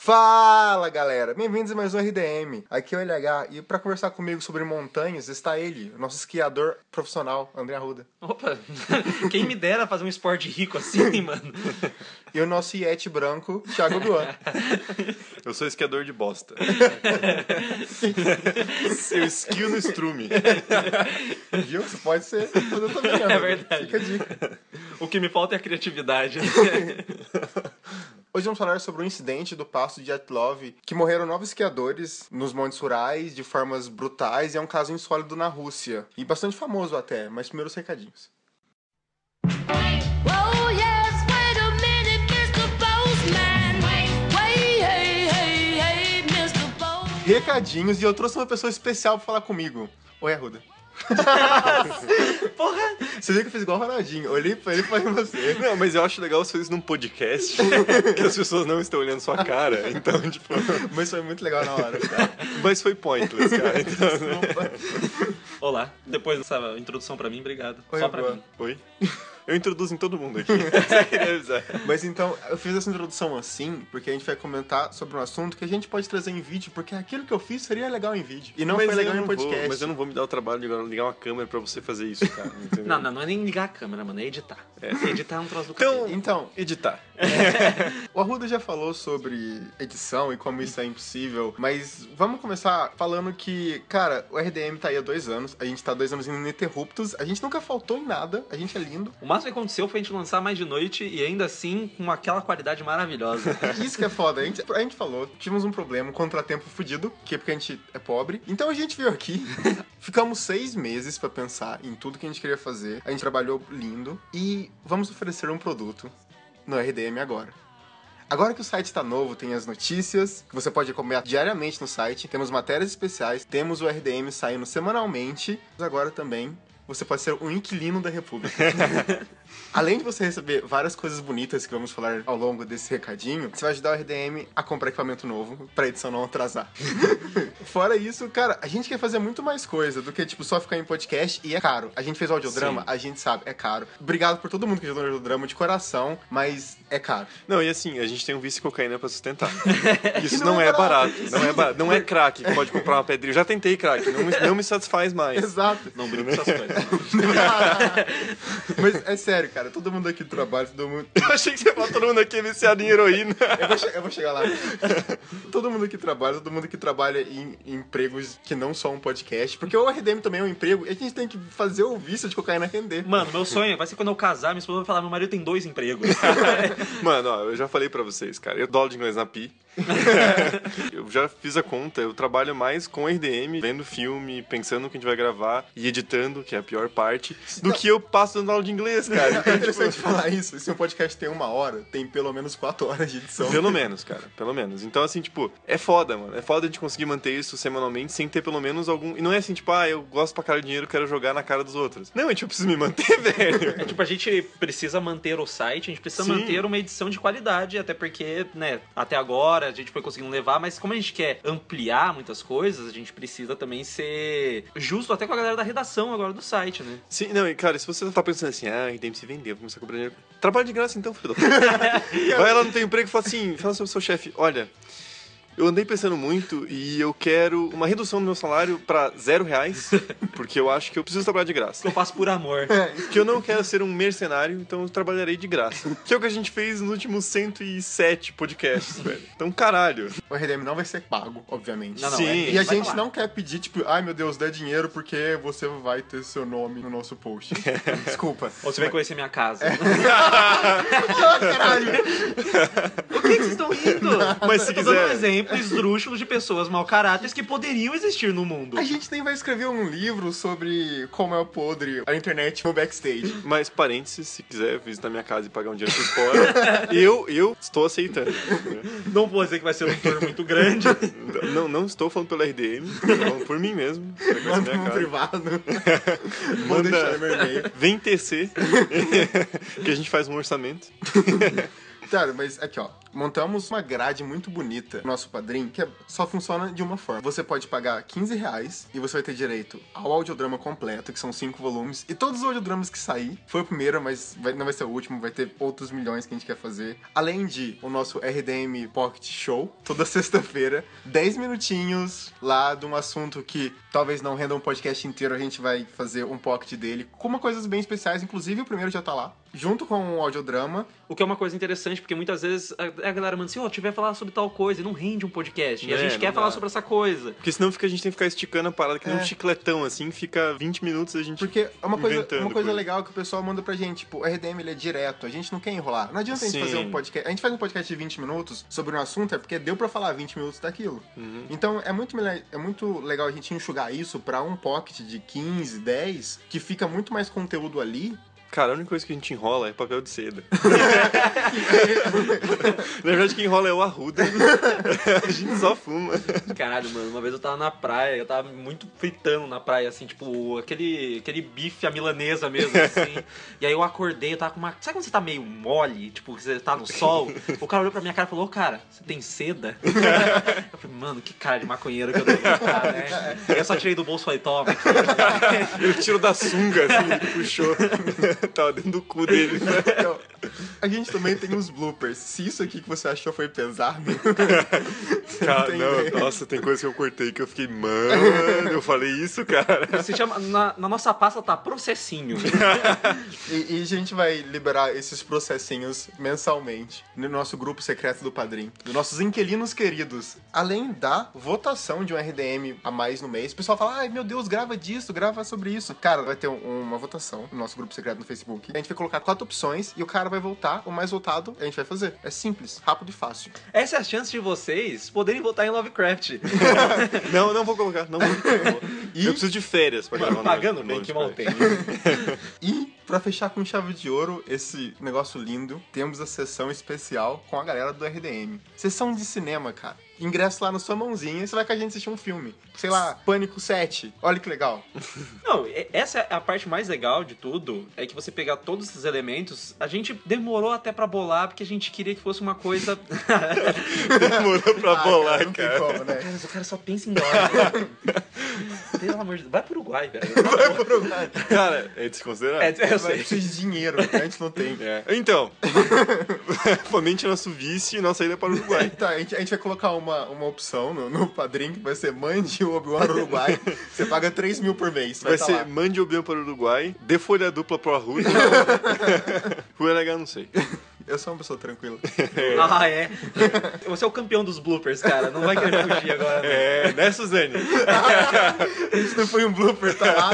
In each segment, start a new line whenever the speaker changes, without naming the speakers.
Fala galera, bem-vindos a mais um RDM. Aqui é o LH e para conversar comigo sobre montanhas está ele, o nosso esquiador profissional, André Arruda.
Opa, quem me dera fazer um esporte rico assim, mano.
E o nosso Yeti branco, Thiago Duan.
Eu sou esquiador de bosta. Eu esquio no estrume.
Viu? Você pode ser fazer também.
É verdade.
Fica a dica.
O que me falta é a criatividade.
Hoje vamos falar sobre o incidente do passo de Yatlov, que morreram nove esquiadores nos montes rurais de formas brutais e é um caso insólito na Rússia. E bastante famoso até, mas primeiro os recadinhos.
Oh.
Recadinhos e eu trouxe uma pessoa especial pra falar comigo. Oi, Arruda.
Porra!
Você viu que eu fiz igual o Ronaldinho. Olhei pra ele e falei você.
Não, mas eu acho legal você fazer isso num podcast, que as pessoas não estão olhando sua cara. Então, tipo.
Mas foi muito legal na hora. Cara.
Mas foi pointless, cara. Então,
Olá, depois dessa introdução pra mim, obrigado.
Oi,
Só pra
boa.
mim.
Oi? Eu introduzo em todo mundo aqui.
Mas então, eu fiz essa introdução assim, porque a gente vai comentar sobre um assunto que a gente pode trazer em vídeo, porque aquilo que eu fiz seria legal em vídeo. E não
Mas
foi legal em podcast.
Vou, mas eu não vou me dar o trabalho de ligar uma câmera pra você fazer isso, cara. Entendeu?
Não, não, não é nem ligar a câmera, mano, é editar. Editar é um troço do
Então-.
Então,
Editar.
o Arruda já falou sobre edição e como isso é impossível, mas vamos começar falando que, cara, o RDM tá aí há dois anos, a gente tá dois anos ininterruptos, a gente nunca faltou em nada, a gente é lindo.
O máximo que aconteceu foi a gente lançar mais de noite e ainda assim com aquela qualidade maravilhosa.
Isso que é foda. A gente, a gente falou, tivemos um problema, um contratempo fudido, que é porque a gente é pobre. Então a gente veio aqui, ficamos seis meses pra pensar em tudo que a gente queria fazer. A gente trabalhou lindo e vamos oferecer um produto no RDM agora. Agora que o site está novo, tem as notícias que você pode acompanhar diariamente no site, temos matérias especiais, temos o RDM saindo semanalmente. Agora também você pode ser um inquilino da República. Além de você receber várias coisas bonitas que vamos falar ao longo desse recadinho, você vai ajudar o RDM a comprar equipamento novo pra edição não atrasar. Fora isso, cara, a gente quer fazer muito mais coisa do que, tipo, só ficar em podcast e é caro. A gente fez audiodrama,
Sim.
a gente sabe, é caro. Obrigado por todo mundo que ajudou no audiodrama de coração, mas é caro.
Não, e assim, a gente tem um vício de cocaína pra sustentar. Isso
não
não,
é
é
barato.
barato. Não é, barato. não é crack que pode comprar uma pedrinha. Eu já tentei crack, não me, não me satisfaz mais.
Exato.
Não brinco com essas coisas.
Mas é sério, cara, todo mundo aqui trabalha, todo mundo.
Eu achei que você falou todo mundo aqui é viciado em heroína.
Eu vou, eu vou chegar lá. todo mundo que trabalha, todo mundo que trabalha em, em empregos que não são um podcast, porque o RDM também é um emprego, e a gente tem que fazer o vício de cocaína render.
Mano, meu sonho vai ser quando eu casar, minha esposa vai falar: meu marido tem dois empregos.
Mano, ó, eu já falei pra vocês, cara. Eu dou aula de inglês na PI. eu já fiz a conta, eu trabalho mais com RDM, vendo filme, pensando no que a gente vai gravar e editando, que é a pior parte, do que eu passo dando aula de inglês, cara.
É
Então,
interessante
tipo,
falar isso. Se um podcast tem uma hora, tem pelo menos quatro horas de edição.
Pelo menos, cara, pelo menos. Então, assim, tipo, é foda, mano. É foda a gente conseguir manter isso semanalmente sem ter pelo menos algum. E não é assim, tipo, ah, eu gosto pra cara de dinheiro, quero jogar na cara dos outros. Não, gente, eu preciso me manter, velho.
tipo, a gente precisa manter o site, a gente precisa
Sim.
manter uma edição de qualidade, até porque, né, até agora a gente foi conseguindo levar, mas como a gente quer ampliar muitas coisas, a gente precisa também ser justo até com a galera da redação agora do site, né?
Sim, não, e cara, se você tá pensando assim, ah, RDM se vendeu, vou começar a cobrar dinheiro. Trabalho de graça então, filho. Vai lá no teu emprego e fala assim, fala sobre o seu chefe, olha. Eu andei pensando muito e eu quero uma redução do meu salário pra zero reais, porque eu acho que eu preciso trabalhar de graça.
Que eu faço por amor.
Que eu não quero ser um mercenário, então eu trabalharei de graça. Que é o que a gente fez nos últimos 107 podcasts, velho. Então, caralho.
O RDM não vai ser pago, obviamente.
Não, não,
Sim.
é-
E a gente
falar.
não quer pedir, tipo, ai meu Deus, dê dinheiro porque você vai ter seu nome no nosso post. Desculpa.
Ou você vai conhecer minha casa.
Caralho!
Por que que vocês estão rindo?
Mas se
eu tô dando um
quiser-
exemplo esdrúxulo de pessoas mau caráteres que poderiam existir no mundo.
A gente nem vai escrever um livro sobre como é o podre a internet no backstage.
Mas, parênteses, se quiser visitar minha casa e pagar um dinheiro por fora, eu, eu estou aceitando.
Não vou dizer que vai ser um tour muito grande.
Não, não estou falando pelo RDM, estou falando por mim mesmo.
Manda um privado. Vou deixar meu e-mail.
Vem tecer, que a gente faz um orçamento.
Cara, mas aqui ó, montamos uma grade muito bonita no nosso padrinho, que é- só funciona de uma forma. Você pode pagar 15 reais e você vai ter direito ao audiodrama completo, que são cinco volumes, e todos os audiodramas que sair. Foi o primeiro, mas vai- não vai ser o último, vai ter outros milhões que a gente quer fazer. Além de o nosso RDM Pocket Show, toda sexta-feira, 10 minutinhos lá de um assunto que talvez não renda um podcast inteiro, a gente vai fazer um pocket dele, com uma coisas bem especiais, inclusive o primeiro já tá lá, junto com o audiodrama.
O que é uma coisa interessante, porque muitas vezes a, a galera manda assim, ó, tiver falar sobre tal coisa, e não rende um podcast. E a
É,
gente quer falar
dá.
sobre essa coisa.
Porque senão fica, a gente tem que ficar esticando a parada que nem
É.
um chicletão, assim, fica 20 minutos e a gente.
Porque é uma coisa, uma coisa
coisa.
legal que o pessoal manda pra gente, tipo, o RDM ele é direto, a gente não quer enrolar. Não adianta a gente
Sim.
fazer um podcast. A gente faz um podcast de 20 minutos sobre um assunto, é porque deu pra falar 20 minutos daquilo.
Uhum.
Então é muito, é muito legal a gente enxugar isso pra um pocket de 15, 10, que fica muito mais conteúdo ali.
Cara, a única coisa que a gente enrola é papel de seda. Na verdade, quem enrola é o arruda. a gente só fuma.
Caralho, mano, uma vez eu tava na praia, eu tava muito fritando na praia, assim, tipo, aquele, aquele bife à milanesa mesmo, assim. e aí eu acordei, eu tava com uma. Sabe quando você tá meio mole, tipo, você tá no sol? O cara olhou pra minha cara e falou, "Ô, cara, você tem seda? eu falei, mano, que cara de maconheiro que eu dei, cara, né? Aí eu só tirei do bolso e falei, toma. aqui."
Ele tirou da sunga, assim, ele puxou. Tava dentro do cu dele.
Então, a gente também tem os bloopers. Se isso aqui que você achou foi pesado, não
Cara, não,
ideia.
nossa, tem coisa que eu cortei que eu fiquei, mano, eu falei isso, cara.
Se chama, na, na nossa pasta tá processinho.
E, e a gente vai liberar esses processinhos mensalmente no nosso grupo secreto do Padrim, dos nossos inquilinos queridos. Além da votação de um RDM a mais no mês, o pessoal fala: ai meu Deus, grava disso, grava sobre isso. Cara, vai ter um- uma votação no nosso grupo secreto no Facebook. A gente vai colocar quatro opções e o cara vai votar, o mais votado a gente vai fazer. É simples, rápido e fácil.
Essa é a chance de vocês poderem votar em Lovecraft.
Não, não vou colocar, não vou. Não vou.
E-
Eu preciso de férias pra gravar.
Pagando bem, que mal tem.
E pra fechar com chave de ouro esse negócio lindo, temos a sessão especial com a galera do RDM. Sessão de cinema, cara. Ingresso lá na sua mãozinha e você vai com a gente assistir um filme. Sei lá, Pânico 7. Olha que legal.
Não, essa é a parte mais legal de tudo, é que você pegar todos esses elementos, a gente demorou até pra bolar, porque a gente queria que fosse uma coisa...
Demorou pra
Ah,
bolar,
não tem
cara.
como, né?
Cara, o cara só pensa em dólar. Pelo amor de Deus, vai pro Uruguai, velho.
Cara, é desconsiderado.
É, eu
Vai
sei.
precisar de dinheiro, a gente não tem.
É. Então, fomente nosso vice e nossa ida para o Uruguai.
Tá, a gente, a gente vai colocar uma, uma opção no, no padrinho que vai ser mande o Obi-Wan ao Uruguai. Você paga 3 mil por mês. Vai,
Vai
tá
ser
lá.
mande o Bian para o Uruguai, dê folha dupla pro Arruda. Rua LH, não sei.
Eu sou uma pessoa tranquila.
Ah, é. Você é o campeão dos bloopers, cara. Não vai querer fugir agora. né?
É, né, Suzane?
Isso não foi um blooper, tá lá.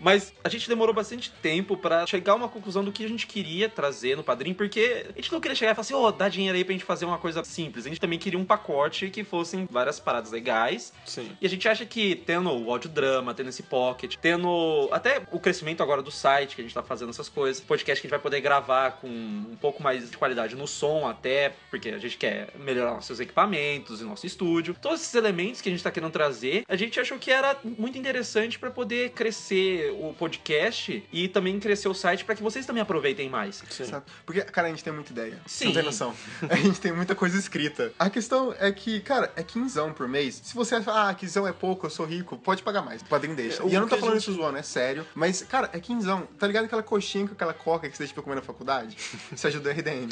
Mas a gente demorou bastante tempo pra chegar a uma conclusão do que a gente queria trazer no padrinho, porque a gente não queria chegar e falar assim, ô, dá dinheiro aí pra gente fazer uma coisa simples. A gente também queria um pacote que fossem várias paradas legais.
Sim.
E a gente acha que tendo o audiodrama, tendo esse pocket, tendo até o crescimento agora do site, que a gente tá fazendo essas coisas, podcast que a gente vai poder gravar com um pouco mais de qualidade no som até, porque a gente quer melhorar nossos equipamentos e nosso estúdio. Todos esses elementos que a gente tá querendo trazer, a gente achou que era muito interessante pra poder crescer o podcast e também crescer o site pra que vocês também aproveitem mais.
Porque, cara, a gente tem muita ideia. Você
Sim.
Não tem noção. A gente tem muita coisa escrita. A questão é que, cara, é quinzão por mês. Se você acha, ah, quinzão é pouco, eu sou rico, pode pagar mais. O padrinho deixa.
É,
e eu não tô falando
gente-
isso zoando, é sério. Mas, cara, é quinzão. Tá ligado aquela coxinha com aquela coca que você deixa pra comer na faculdade? Isso ajuda o RDM.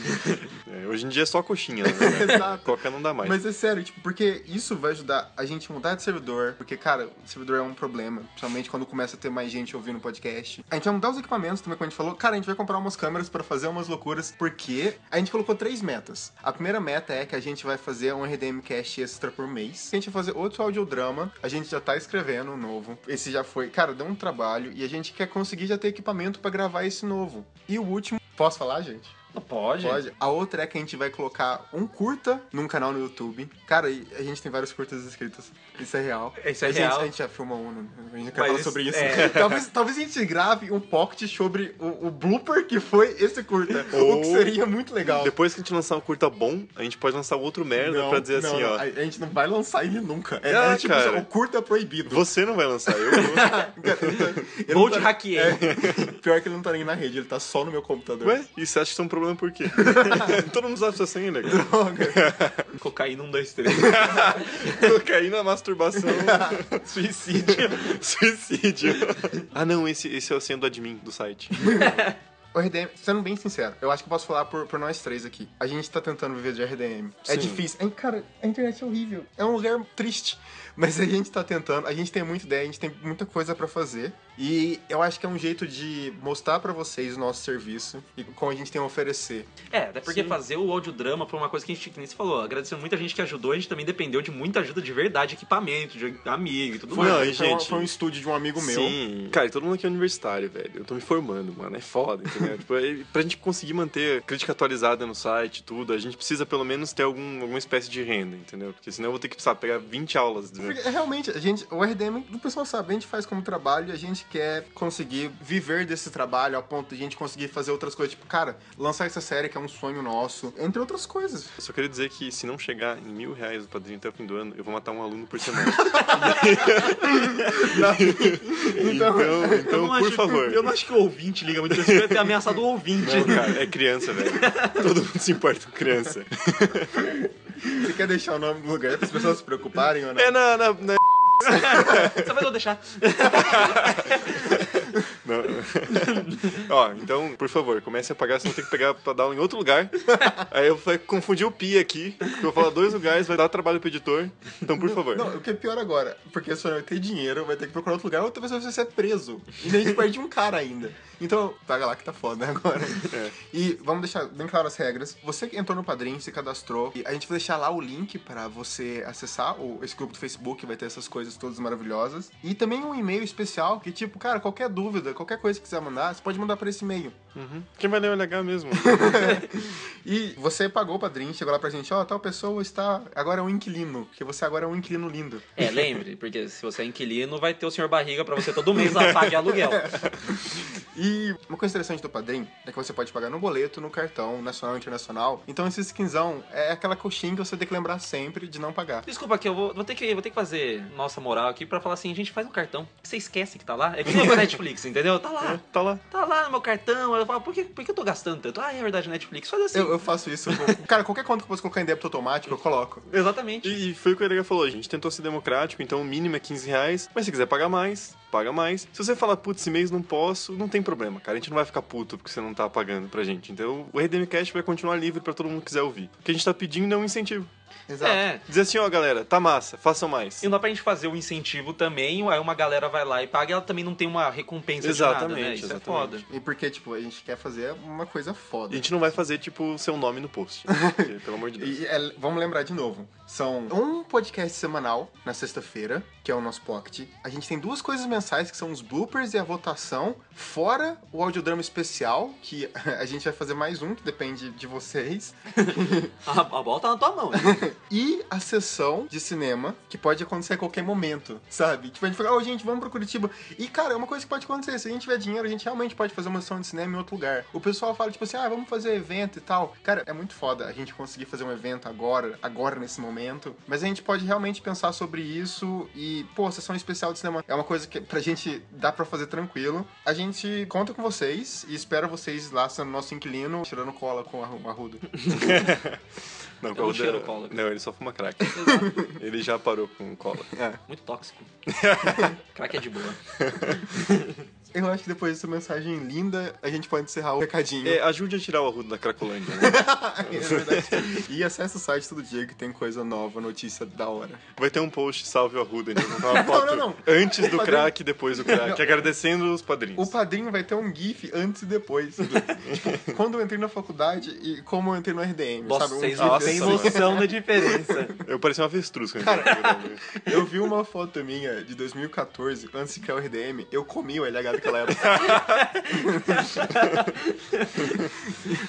É, hoje em dia é só coxinha, né?
Exato.
Coca não dá mais.
Mas é sério, tipo, porque isso vai ajudar a gente a mudar de servidor, porque, cara, o servidor é um problema, principalmente quando começa a ter mais gente ouvindo o podcast. A gente vai mudar os equipamentos também, como a gente falou. Cara, a gente vai comprar umas câmeras pra fazer umas loucuras, porque a gente colocou três metas. A primeira meta é que a gente vai fazer um RDM Cast extra por mês. A gente vai fazer outro audiodrama, a gente já tá escrevendo um novo. Esse já foi, cara, deu um trabalho e a gente quer conseguir já ter equipamento pra gravar esse novo. E o último, posso falar, gente?
Pode?
Pode. A outra é que a gente vai colocar um curta num canal no YouTube. Cara, a gente tem vários curtas inscritos. Isso é real.
Isso é
a gente,
real.
A gente já filma um, né? a gente quer falar sobre isso.
é.
Talvez, talvez a gente grave um pocket sobre o, o blooper que foi esse curta. O que
Ou-
seria muito legal.
Depois que a gente lançar um curta bom, a gente pode lançar outro merda
Não,
pra dizer
não,
assim,
não,
ó.
A, gente não vai lançar ele nunca. É,
Ah,
é tipo,
cara.
o curta é proibido.
Você não vai lançar, eu vou.
Te
tá-
hackear.
É, pior que ele não tá nem na rede, ele tá só no meu computador.
Ué, e você acha que isso é um problema problema por quê? Todo mundo sabe sua senha, né? cara?
Cocaína 1, 2, 3.
Cocaína, masturbação,
Suicídio.
suicídio. Ah, não, esse, esse é o senha do admin do site.
O RDM, sendo bem sincero, eu acho que eu posso falar por, por nós três aqui. A gente tá tentando viver de RDM. É
Sim.
difícil. Ai, cara, a internet é horrível. É um lugar triste. Mas a gente tá tentando, a gente tem muita ideia, a gente tem muita coisa pra fazer. E eu acho que é um jeito de mostrar pra vocês o nosso serviço e como a gente tem a oferecer.
É, até porque
Sim.
fazer o audiodrama foi uma coisa que a gente, que nem você falou, agradecendo muita gente que ajudou, a gente também dependeu de muita ajuda de verdade, equipamento, de amigo e tudo
Foi,
Não,
mais.
e
foi, um-
gente-
foi um estúdio de um amigo meu.
Sim. Cara, e todo mundo aqui é universitário, velho. Eu tô me formando, mano. É foda, entendeu? tipo, é- pra gente conseguir manter a crítica atualizada no site e tudo, a gente precisa pelo menos ter algum, alguma espécie de renda, entendeu? Porque senão eu vou ter que, sabe, pegar 20 aulas.
Porque, realmente, a gente, o RDM, o pessoal sabe, a gente faz como trabalho e a gente quer conseguir viver desse trabalho a ponto de a gente conseguir fazer outras coisas. Tipo, cara, lançar essa série que é um sonho nosso, entre outras coisas.
Eu só queria dizer que se não chegar em mil reais o padrinho até o fim do ano, eu vou matar um aluno por semana. então,
Eu
então,
não
por
acho que-
favor.
eu não acho que o ouvinte liga muito pra isso, eu ter ameaçado o ouvinte.
Não, cara, é criança, velho. Todo mundo se importa com criança.
Você quer deixar o nome do lugar para as pessoas se preocuparem ou não?
É na. na, na-
Você vai deixar.
não. Ó, então, por favor, comece a pagar, senão tem que pegar pra dar em outro lugar. Aí eu vou confundir o pi aqui, porque eu vou falar dois lugares, vai dar trabalho pro editor. Então, por favor.
Não, o que é pior agora, porque você não vai ter dinheiro, vai ter que procurar outro lugar, outra pessoa vai ser preso. E daí a gente perde um cara ainda. Então, paga lá que tá foda, né, agora.
É.
E vamos deixar bem claras as regras. Você que entrou no Padrim, se cadastrou, e a gente vai deixar lá o link pra você acessar o, esse grupo do Facebook, vai ter essas coisas todas maravilhosas. E também um e-mail especial, que tipo, cara, qualquer dúvida, qualquer coisa que quiser mandar, você pode mandar pra esse e-mail.
Uhum. Quem vai ler o LH mesmo?
E você pagou o Padrim, chegou lá pra gente, ó, tal pessoa está, agora é um inquilino, que você agora é um inquilino lindo.
É, lembre, porque se você é inquilino, vai ter o senhor barriga pra você todo mês lá pagar aluguel.
E uma coisa interessante do Padrim é que você pode pagar no boleto, no cartão, nacional e internacional. Então esse skinzão é aquela coxinha que você tem que lembrar sempre de não pagar.
Desculpa aqui, eu vou, vou ter que, vou ter que fazer nossa moral aqui pra falar assim, gente, faz um cartão. Você esquece que tá lá. É que nem Netflix, entendeu? Tá lá.
tá lá.
Tá lá no meu cartão. Eu falo, por que, por que eu tô gastando tanto? Ah, é verdade, Netflix. Faz assim.
Eu, eu faço isso. Cara, qualquer conta que eu possa colocar em débito automático, eu coloco.
Exatamente.
E foi o que o LH falou, a gente tentou ser democrático, então o mínimo é 15 reais, mas se quiser pagar mais, paga mais. Se você falar, putz, esse mês não posso, não tem problema, cara. A gente não vai ficar puto porque você não tá pagando pra gente. Então o RDM Cash vai continuar livre pra todo mundo que quiser ouvir. O que a gente tá pedindo é um incentivo.
Exato.
É.
Dizer assim, ó, galera, tá massa, façam mais.
E não dá pra gente fazer o incentivo também, aí uma galera vai lá e paga e ela também não tem uma recompensa de nada, né?
Exatamente,
Isso
exatamente.
é foda.
E porque, tipo, a gente quer fazer uma coisa
A
foda.
gente não vai fazer, tipo, seu nome no post. né? Porque, pelo amor de Deus.
E é, vamos lembrar de novo. São um podcast semanal na sexta-feira, que é o nosso pocket. A gente tem duas coisas mensais, que são os bloopers e a votação, fora o audiodrama especial, que a gente vai fazer mais um, que depende de vocês.
A, a bola tá na tua mão.
E a sessão de cinema, que pode acontecer a qualquer momento, sabe? Tipo, a gente fala, ô gente, vamos pro Curitiba. E, cara, é uma coisa que pode acontecer. Se a gente tiver dinheiro, a gente realmente pode fazer uma sessão de cinema em outro lugar. O pessoal fala, tipo assim, ah, vamos fazer evento e tal. Cara, é muito foda a gente conseguir fazer um evento agora, agora nesse momento. Mas a gente pode realmente pensar sobre isso e, pô, sessão especial de cinema é uma coisa que pra gente dá pra fazer tranquilo. A gente conta com vocês e espera vocês lá sendo nosso inquilino, tirando cola com a a Arruda.
Não,
Eu não cheiro
Ruda-
cola.
Não, ele só fuma crack.
Exato.
Ele já parou com cola.
Muito tóxico. Crack é de boa.
Eu acho que depois dessa mensagem linda, a gente pode encerrar o recadinho.
É, ajude a tirar o arrudo da Cracolândia, né?
É verdade. E acessa o site todo dia que tem coisa nova, notícia da hora.
Vai ter um post salve o então colocar uma foto
não, não.
antes do
Padrinho.
crack e depois do crack,
Não.
agradecendo os padrinhos.
O padrinho vai ter um GIF antes e depois. do- tipo, quando eu entrei na faculdade e como eu entrei no RDM.
Nossa,
sabe? Um
vocês não têm noção da diferença.
Eu parecia um avestruz quando eu entrei no programa.
Eu vi uma foto minha de 2014, antes de criar o RDM, eu comi o LH daquela época.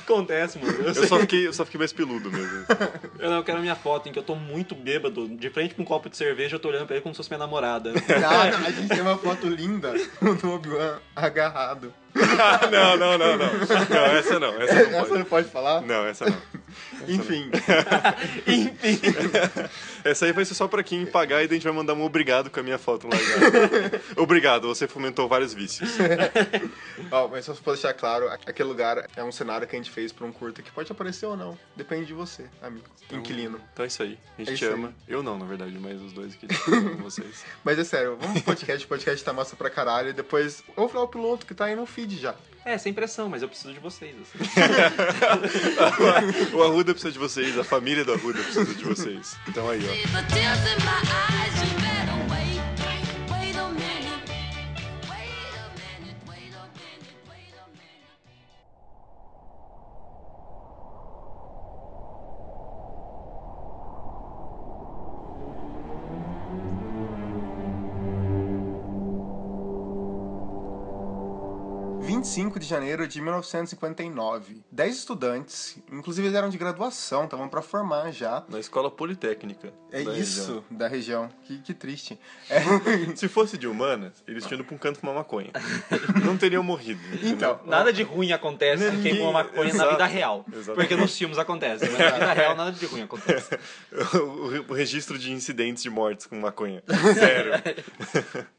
Acontece, mano. Eu,
Eu só fiquei, eu só fiquei mais peludo mesmo.
Eu não eu quero a minha foto em que eu tô muito bêbado, de frente com um copo de cerveja, eu tô olhando pra ele como se fosse minha namorada.
Ah, não, a gente tem uma foto linda do Obi-Wan agarrado.
não, não, não, não. Não, essa não, essa não
Essa
pode.
não pode falar?
Não, essa não.
Enfim,
Essa aí vai ser só pra quem pagar e daí a gente vai mandar um obrigado com a minha foto largada. obrigado, você fomentou vários vícios.
ó, mas só pra deixar claro, aquele lugar é um cenário que a gente fez pra um curta que pode aparecer ou não. Depende de você, amigo. Inquilino.
Então é isso aí. A gente
É
te ama. Eu não, na verdade, mas os dois aqui amam vocês.
Mas é sério, vamos pro podcast, o podcast tá massa pra caralho. E depois, ouve lá o piloto que tá aí no feed já.
É, sem pressão, mas eu preciso de vocês. assim.
o Arruda precisa de vocês, a família do Arruda precisa de vocês. Então aí, ó.
Janeiro de 1959. 10 estudantes, inclusive eles eram de graduação, estavam pra formar já.
Na escola politécnica.
É
da
isso,
região.
da região. Que, que triste. É,
Se fosse de humanas, eles tinham ido pra um canto fumar maconha. Não teriam morrido. entendeu?
então,
Nada de ruim acontece com quem fuma maconha na
Exato.
vida real.
Exato.
Porque nos filmes acontece, mas na vida real nada de ruim acontece.
o, re- o registro de incidentes de mortes com maconha. Zero.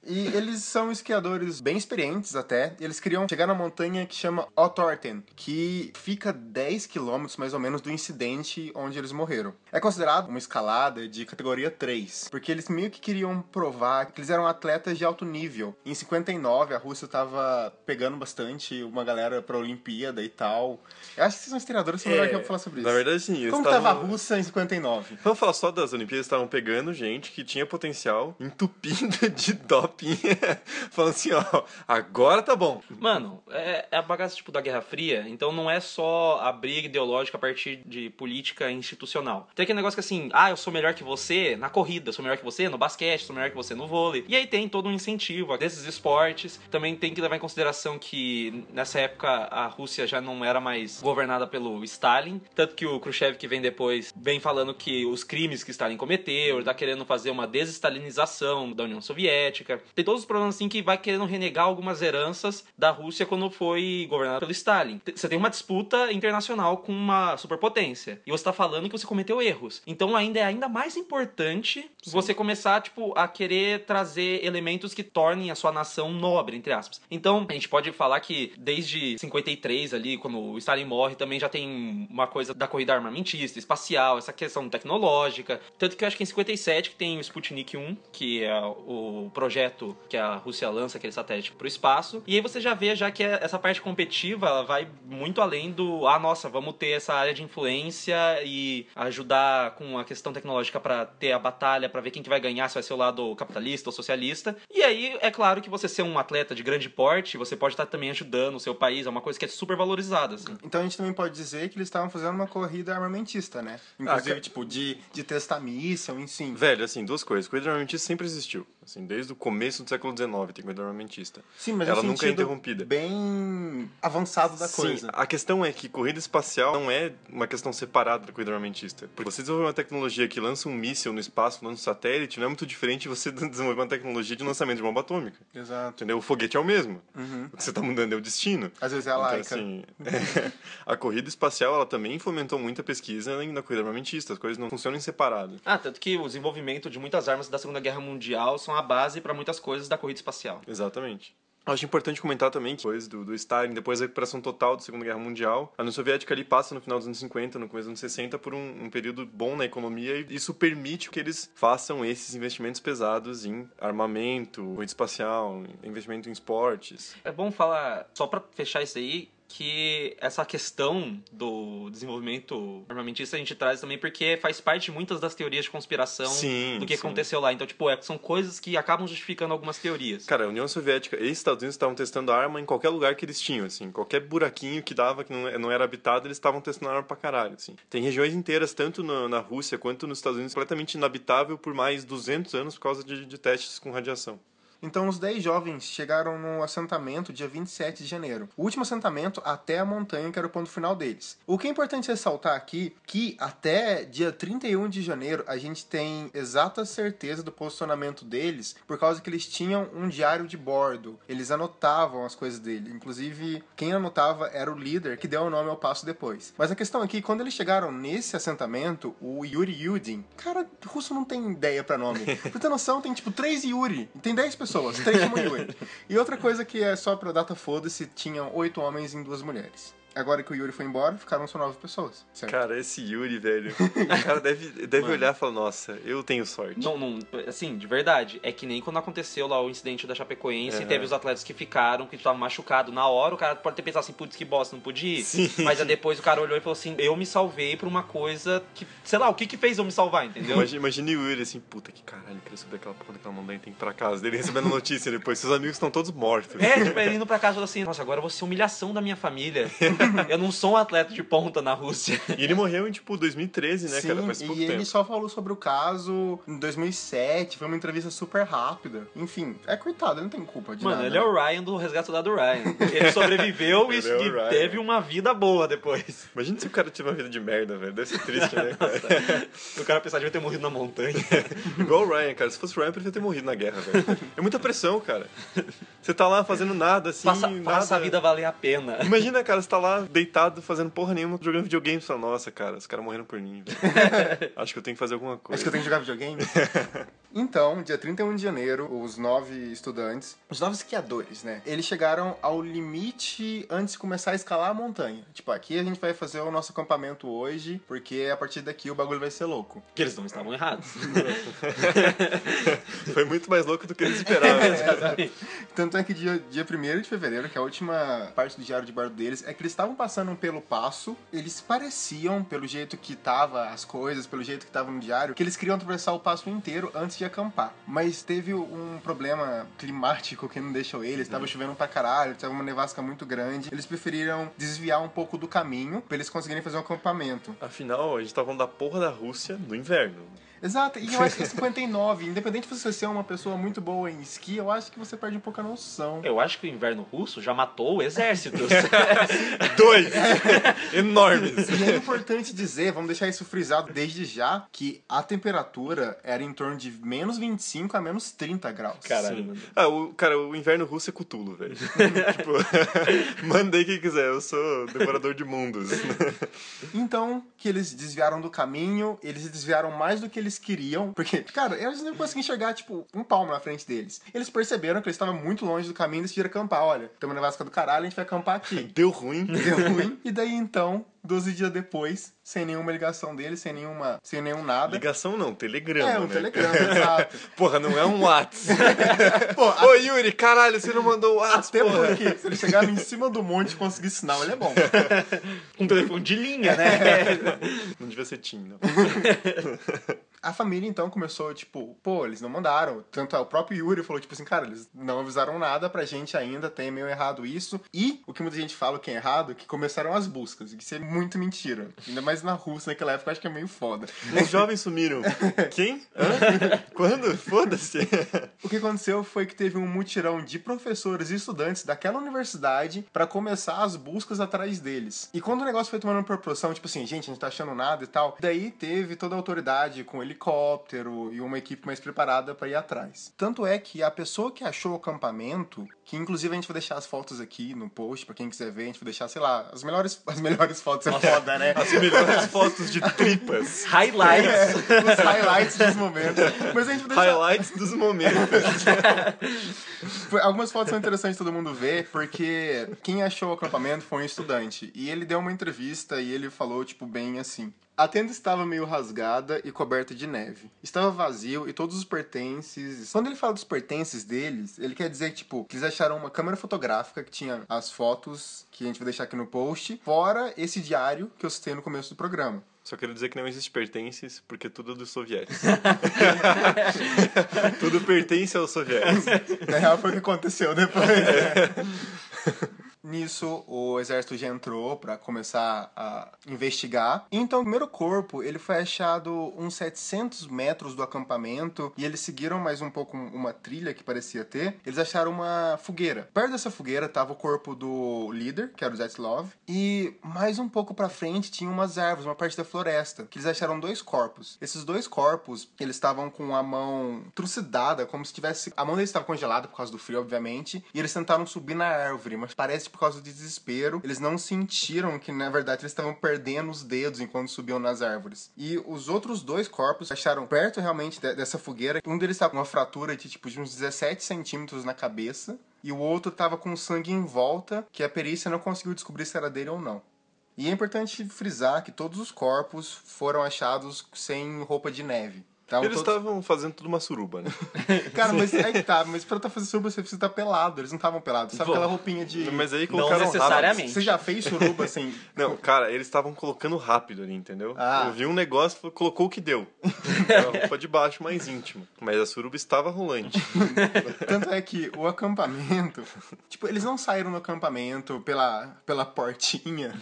E eles são esquiadores bem experientes até. Eles queriam chegar na montanha que chama Otorten, que fica 10 quilômetros mais ou menos do incidente onde eles morreram. É considerado uma escalada de categoria 3, porque eles meio que queriam provar que eles eram atletas de alto nível. Em 59, a Rússia tava pegando bastante uma galera pra Olimpíada e tal. Eu acho que vocês são historiadores, são melhor que eu falar sobre isso.
Na verdade, sim.
Como tava a
estavam-
Rússia em 59?
Vamos falar só das Olimpíadas, estavam pegando gente que tinha potencial, entupindo de doping, falando assim, ó, agora tá bom.
Mano, é, é a bagaça tipo da Guerra Fria, então não é só a briga ideológica a partir de política institucional. Tem aquele negócio que assim, ah, eu sou melhor que você na corrida, sou melhor que você no basquete, sou melhor que você no vôlei. E aí tem todo um incentivo desses esportes. Também tem que levar em consideração que nessa época a Rússia já não era mais governada pelo Stalin, tanto que o Khrushchev que vem depois vem falando que os crimes que Stalin cometeu, ele tá querendo fazer uma desestalinização da União Soviética. Tem todos os problemas assim que vai querendo renegar algumas heranças da Rússia quando foi governada pelo Stalin. Você tem uma disputa internacional com uma superpotência e você tá falando que você cometeu erros. Então ainda é ainda mais importante você começar tipo a querer trazer elementos que tornem a sua nação nobre, entre aspas. Então, a gente pode falar que desde 53 ali, quando o Stalin morre, também já tem uma coisa da corrida armamentista, espacial, essa questão tecnológica. Tanto que eu acho que em 57 que tem o Sputnik 1, que é o projeto que a Rússia lança aquele satélite pro espaço. E aí você já vê já que essa parte competitiva ela vai muito além do, ah, nossa, vamos ter essa área de influência e ajudar com a questão tecnológica para ter a batalha, para ver quem que vai ganhar, se vai ser o lado capitalista ou socialista. E aí é claro que você ser um atleta de grande porte, você pode estar também ajudando o seu país, é uma coisa que é super valorizada, assim.
Então a gente também pode dizer que eles estavam fazendo uma corrida armamentista, né? Inclusive,
ca-
tipo, de, de testar míssil, enfim.
Velho, assim, duas coisas. Corrida armamentista sempre existiu. Assim, desde o começo do século XIX tem corrida armamentista.
Sim, mas
Ela nunca é interrompida.
bem avançado da
Sim,
coisa.
a questão é que corrida espacial não é uma questão separada da corrida armamentista. Porque você desenvolver uma tecnologia que lança um míssil no espaço, lança um satélite, não é muito diferente de você desenvolver uma tecnologia de lançamento de bomba atômica.
Exato.
Entendeu? O foguete é o mesmo.
Uhum.
O que você tá mudando é o destino.
Às vezes é a
Então,
laica.
assim, a corrida espacial ela também fomentou muita pesquisa na corrida armamentista. As coisas não funcionam em separado.
Ah, tanto que o desenvolvimento de muitas armas da Segunda Guerra Mundial são a base para muitas coisas da corrida espacial.
Exatamente. Acho importante comentar também que depois do, do Stalin, depois da recuperação total da Segunda Guerra Mundial, a União Soviética ali passa no final dos anos 50, no começo dos anos 60, por um, um período bom na economia e isso permite que eles façam esses investimentos pesados em armamento, corrida espacial, investimento em esportes.
É bom falar, só pra fechar isso aí, que essa questão do desenvolvimento armamentista a gente traz também porque faz parte de muitas das teorias de conspiração
Sim,
do que
sim.
aconteceu lá. Então, tipo, é, são coisas que acabam justificando algumas teorias.
Cara, a União Soviética e Estados Unidos estavam testando arma em qualquer lugar que eles tinham, assim. Qualquer buraquinho que dava, que não, não era habitado, eles estavam testando arma pra caralho, assim. Tem regiões inteiras, tanto na, na Rússia quanto nos Estados Unidos, completamente inabitável por mais 200 anos por causa de, de testes com radiação.
Então os 10 jovens chegaram no assentamento dia 27 de janeiro. O último assentamento até a montanha, que era o ponto final deles. O que é importante ressaltar aqui, que até dia 31 de janeiro a gente tem exata certeza do posicionamento deles, por causa que eles tinham um diário de bordo. Eles anotavam as coisas dele. Inclusive, quem anotava era o líder, que deu o nome ao passo depois. Mas a questão aqui, quando eles chegaram nesse assentamento, o Yuri Yudin, cara, russo não tem ideia pra nome. Pra ter noção, tem tipo três Yuri. Tem 10 pessoas, três chamam Yuri. E outra coisa que é só pra data foda-se, tinham oito homens e duas mulheres. Agora que o Yuri foi embora, ficaram só nove pessoas. Certo?
Cara, esse Yuri, velho. O cara deve, deve
Mano.
olhar e falar, nossa, eu tenho sorte.
Não, não, assim, de verdade. É que nem quando aconteceu lá o incidente da Chapecoense e
Aham.
teve os atletas que ficaram, que estavam machucados. Na hora, o cara pode ter pensado assim, putz, que bosta, não pude ir.
Sim.
Mas aí depois o cara olhou e falou assim, eu me salvei por uma coisa que, sei lá, o que que fez eu me salvar, entendeu?
Imagina, imagina o Yuri assim, puta que caralho, queria subir aquela porra daquela montanha, tem que ir pra casa. Dele recebendo notícia depois, seus amigos estão todos mortos.
É, tipo, ele indo pra casa e falou assim, nossa, agora eu vou ser humilhação da minha família. eu não sou um atleta de ponta na Rússia.
E ele morreu em, tipo, 2013, né,
Sim,
cara? Faz pouco
e ele
tempo.
só falou sobre o caso em 2007, foi uma entrevista super rápida. Enfim, é coitado, ele não tem culpa de
Mano,
nada.
ele é o Ryan do Resgate do Ryan. Ele sobreviveu e
Ele é
e
Ryan.
teve uma vida boa depois.
Imagina se o cara tiver uma vida de merda, velho. Deve ser triste, né, cara?
O cara pensar de ter morrido na montanha.
Igual o Ryan, cara. Se fosse o Ryan, eu preferia ter morrido na guerra, velho. É muita pressão, cara. Você tá lá fazendo nada, assim,
Passa,
nada...
passa a vida valer a pena.
Imagina, cara, você tá lá deitado, fazendo porra nenhuma, jogando videogame. Fala, nossa, cara, os caras morreram por mim. Acho que eu tenho que fazer alguma coisa.
Acho que eu tenho que jogar videogame. então, dia 31 de janeiro, os nove estudantes, os nove esquiadores, né? Eles chegaram ao limite antes de começar a escalar a montanha. Tipo, aqui a gente vai fazer o nosso acampamento hoje, porque a partir daqui o bagulho vai ser louco.
Que eles não estavam errados.
Foi muito mais louco do que eles esperavam.
Exatamente.
Tanto é que dia, dia 1 de fevereiro, que é a última parte do diário de bordo deles, é que eles estavam passando pelo passo, eles pareciam, pelo jeito que tava as coisas, pelo jeito que tava no diário, que eles queriam atravessar o passo inteiro antes de acampar. Mas teve um problema climático que não deixou eles, tava chovendo pra caralho, tava uma nevasca muito grande. Eles preferiram desviar um pouco do caminho pra eles conseguirem fazer um acampamento.
Afinal, a gente tá falando da porra da Rússia no inverno.
Exato, e eu acho que é 59, independente de você ser uma pessoa muito boa em esqui, eu acho que você perde um pouco a noção.
Eu acho que o inverno russo já matou exércitos.
Dois! Enormes!
E é importante dizer, vamos deixar isso frisado desde já, que a temperatura era em torno de menos 25 a menos 30 graus.
Caralho.
Ah, o, cara, o inverno russo é Cutulo, velho. tipo, mandei quem quiser, eu sou devorador de mundos.
Então, que eles desviaram do caminho, eles desviaram mais do que eles queriam, porque, cara, eles não conseguiam enxergar, tipo, um palmo na frente deles. Eles perceberam que eles estavam muito longe do caminho e decidiram acampar. Olha, estamos na Vasca do caralho, a gente vai acampar aqui.
Deu ruim.
Deu ruim. E daí, então, 12 dias depois, sem nenhuma ligação deles, sem nenhuma, sem nenhum nada.
Ligação não, telegrama,
É, um
né?
telegrama, exato.
Porra, não é um Whats.
Pô,
Ô, Yuri, caralho, você não mandou o Whats,
Até
porra.
porque, se ele chegar em cima do monte e conseguir sinal, ele é bom.
Com telefone de linha, né?
Não devia ser Tim, não.
A família, então, começou, tipo, pô, eles não mandaram. Tanto é, o próprio Yuri falou, tipo assim, cara, eles não avisaram nada pra gente ainda, tem meio errado isso. E, o que muita gente fala que é errado, é que começaram as buscas, e que é muito mentira. Ainda mais na Rússia, naquela época, eu acho que é meio foda.
Os jovens sumiram. Quem? Hã? Quando? Foda-se.
O que aconteceu foi que teve um mutirão de professores e estudantes daquela universidade pra começar as buscas atrás deles. E quando o negócio foi tomando proporção, tipo assim, gente, a gente tá achando nada e tal, daí teve toda a autoridade com helicóptero e uma equipe mais preparada pra ir atrás. Tanto é que a pessoa que achou o acampamento, que inclusive a gente vai deixar as fotos aqui no post pra quem quiser ver, a gente vai deixar, sei lá, as melhores, as melhores fotos foda, né?
As melhores fotos de tripas.
Highlights.
Os highlights dos momentos. Mas a gente deixar
Highlights dos momentos.
Algumas fotos são interessantes todo mundo ver, porque quem achou o acampamento foi um estudante. E ele deu uma entrevista e ele falou, tipo, bem assim. A tenda estava meio rasgada e coberta de neve. Estava vazio e todos os pertences. Quando ele fala dos pertences deles, ele quer dizer, tipo, que eles acharam uma câmera fotográfica que tinha as fotos que a gente vai deixar aqui no post, fora esse diário que eu citei no começo do programa.
Só quero dizer que não existe pertences, porque tudo é dos soviéticos. tudo pertence aos soviéticos.
Na real foi o que aconteceu depois. né? nisso, o exército já entrou pra começar a investigar. Então, o primeiro corpo, ele foi achado uns 700 metros do acampamento e eles seguiram mais um pouco uma trilha que parecia ter. Eles acharam uma fogueira. Perto dessa fogueira tava o corpo do líder, que era o Zetlov, e mais um pouco pra frente tinha umas árvores, uma parte da floresta, que eles acharam dois corpos. Esses dois corpos, eles estavam com a mão trucidada, como se tivesse... A mão deles estava congelada por causa do frio, obviamente, e eles tentaram subir na árvore, mas parece por causa do desespero, eles não sentiram que, na verdade, eles estavam perdendo os dedos enquanto subiam nas árvores. E os outros dois corpos acharam perto, realmente, de- dessa fogueira. Um deles estava com uma fratura de, tipo, de uns 17 centímetros na cabeça, e o outro tava com sangue em volta, que a perícia não conseguiu descobrir se era dele ou não. E é importante frisar que todos os corpos foram achados sem roupa de neve. Estavam
Eles
todos-
estavam fazendo tudo uma suruba, né?
Cara, mas aí que tá, mas pra tá fazendo suruba você precisa estar pelado. Eles não estavam pelados. Sabe
Bom,
aquela roupinha de.
Mas aí
Não
colocaram
necessariamente.
rápido.
Você já fez suruba assim?
Não, cara, eles estavam colocando rápido ali, entendeu?
Ah.
Eu vi um negócio, colocou o que deu. A roupa de baixo mais íntima. Mas a suruba estava rolante.
Tanto é que o acampamento. Tipo, eles não saíram no acampamento pela, pela portinha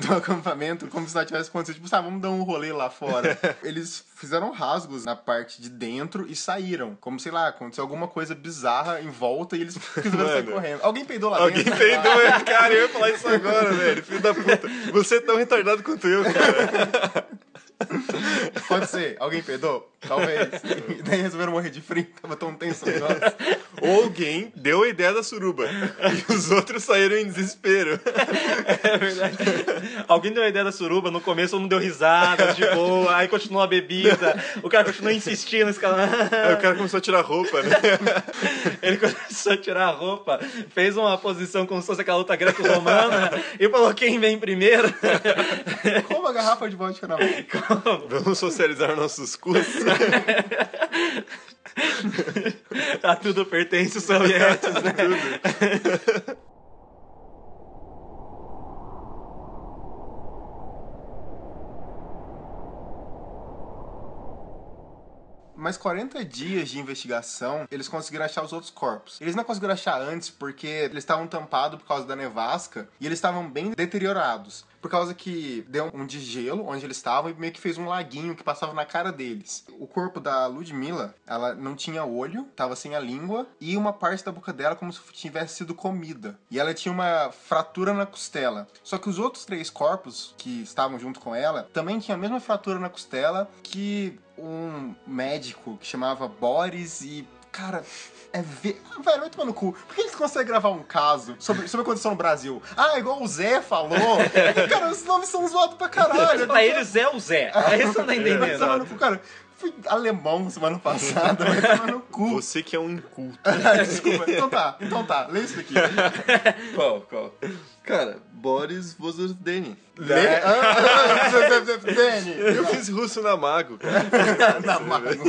do acampamento como se nada tivesse acontecido. Tipo, sabe, vamos dar um rolê lá fora. Eles fizeram rasgos na parte de dentro e saíram. Como, sei lá, aconteceu alguma coisa bizarra em volta e eles resolveram sair correndo. Alguém peidou lá
Alguém
dentro?
peidou, é, cara, eu ia falar isso agora, velho. Filho da puta. Você é tão retardado quanto eu, cara.
Pode ser. Alguém peidou? Talvez. E daí resolveram morrer de frio. Tava tão tenso o negócio.
Ou alguém deu a ideia da suruba. E os outros saíram em desespero.
É verdade. Alguém deu a ideia da suruba, no começo mundo deu risada, de boa, aí continuou a bebida, o cara continuou insistindo, esse cara...
Aí o cara começou a tirar roupa, né?
Ele começou a tirar a roupa, fez uma posição como se fosse aquela luta greco-romana e falou quem vem primeiro.
Com uma garrafa de vodka na mão.
Vamos socializar nossos custos.
A tudo pertence aos sovietes, né?
Mas 40 dias de investigação, eles conseguiram achar os outros corpos. Eles não conseguiram achar antes porque eles estavam tampados por causa da nevasca e eles estavam bem deteriorados. Por causa que deu um de gelo onde eles estavam e meio que fez um laguinho que passava na cara deles. O corpo da Ludmilla, ela não tinha olho, tava sem a língua e uma parte da boca dela como se tivesse sido comida. E ela tinha uma fratura na costela. Só que os outros três corpos que estavam junto com ela também tinham a mesma fratura na costela que um médico que chamava Boris e. Cara, é ver. Velho, vai tomar no cu. Por que eles conseguem gravar um caso sobre, sobre a condição no Brasil? Ah, igual o Zé falou. cara, os nomes são zoados pra caralho.
Pra eles é o Zé. Aí você não tá
Vai
entendendo.
tomar no cu, cara. Fui alemão semana passada, vai tomar no cu.
Você que é um inculto.
Desculpa. Então tá, então tá. Lê isso daqui.
Qual, qual? Cara, Boris Vozordeni.
Lê. Ah, ah.
Eu fiz russo na Mago, cara.
Na Mago.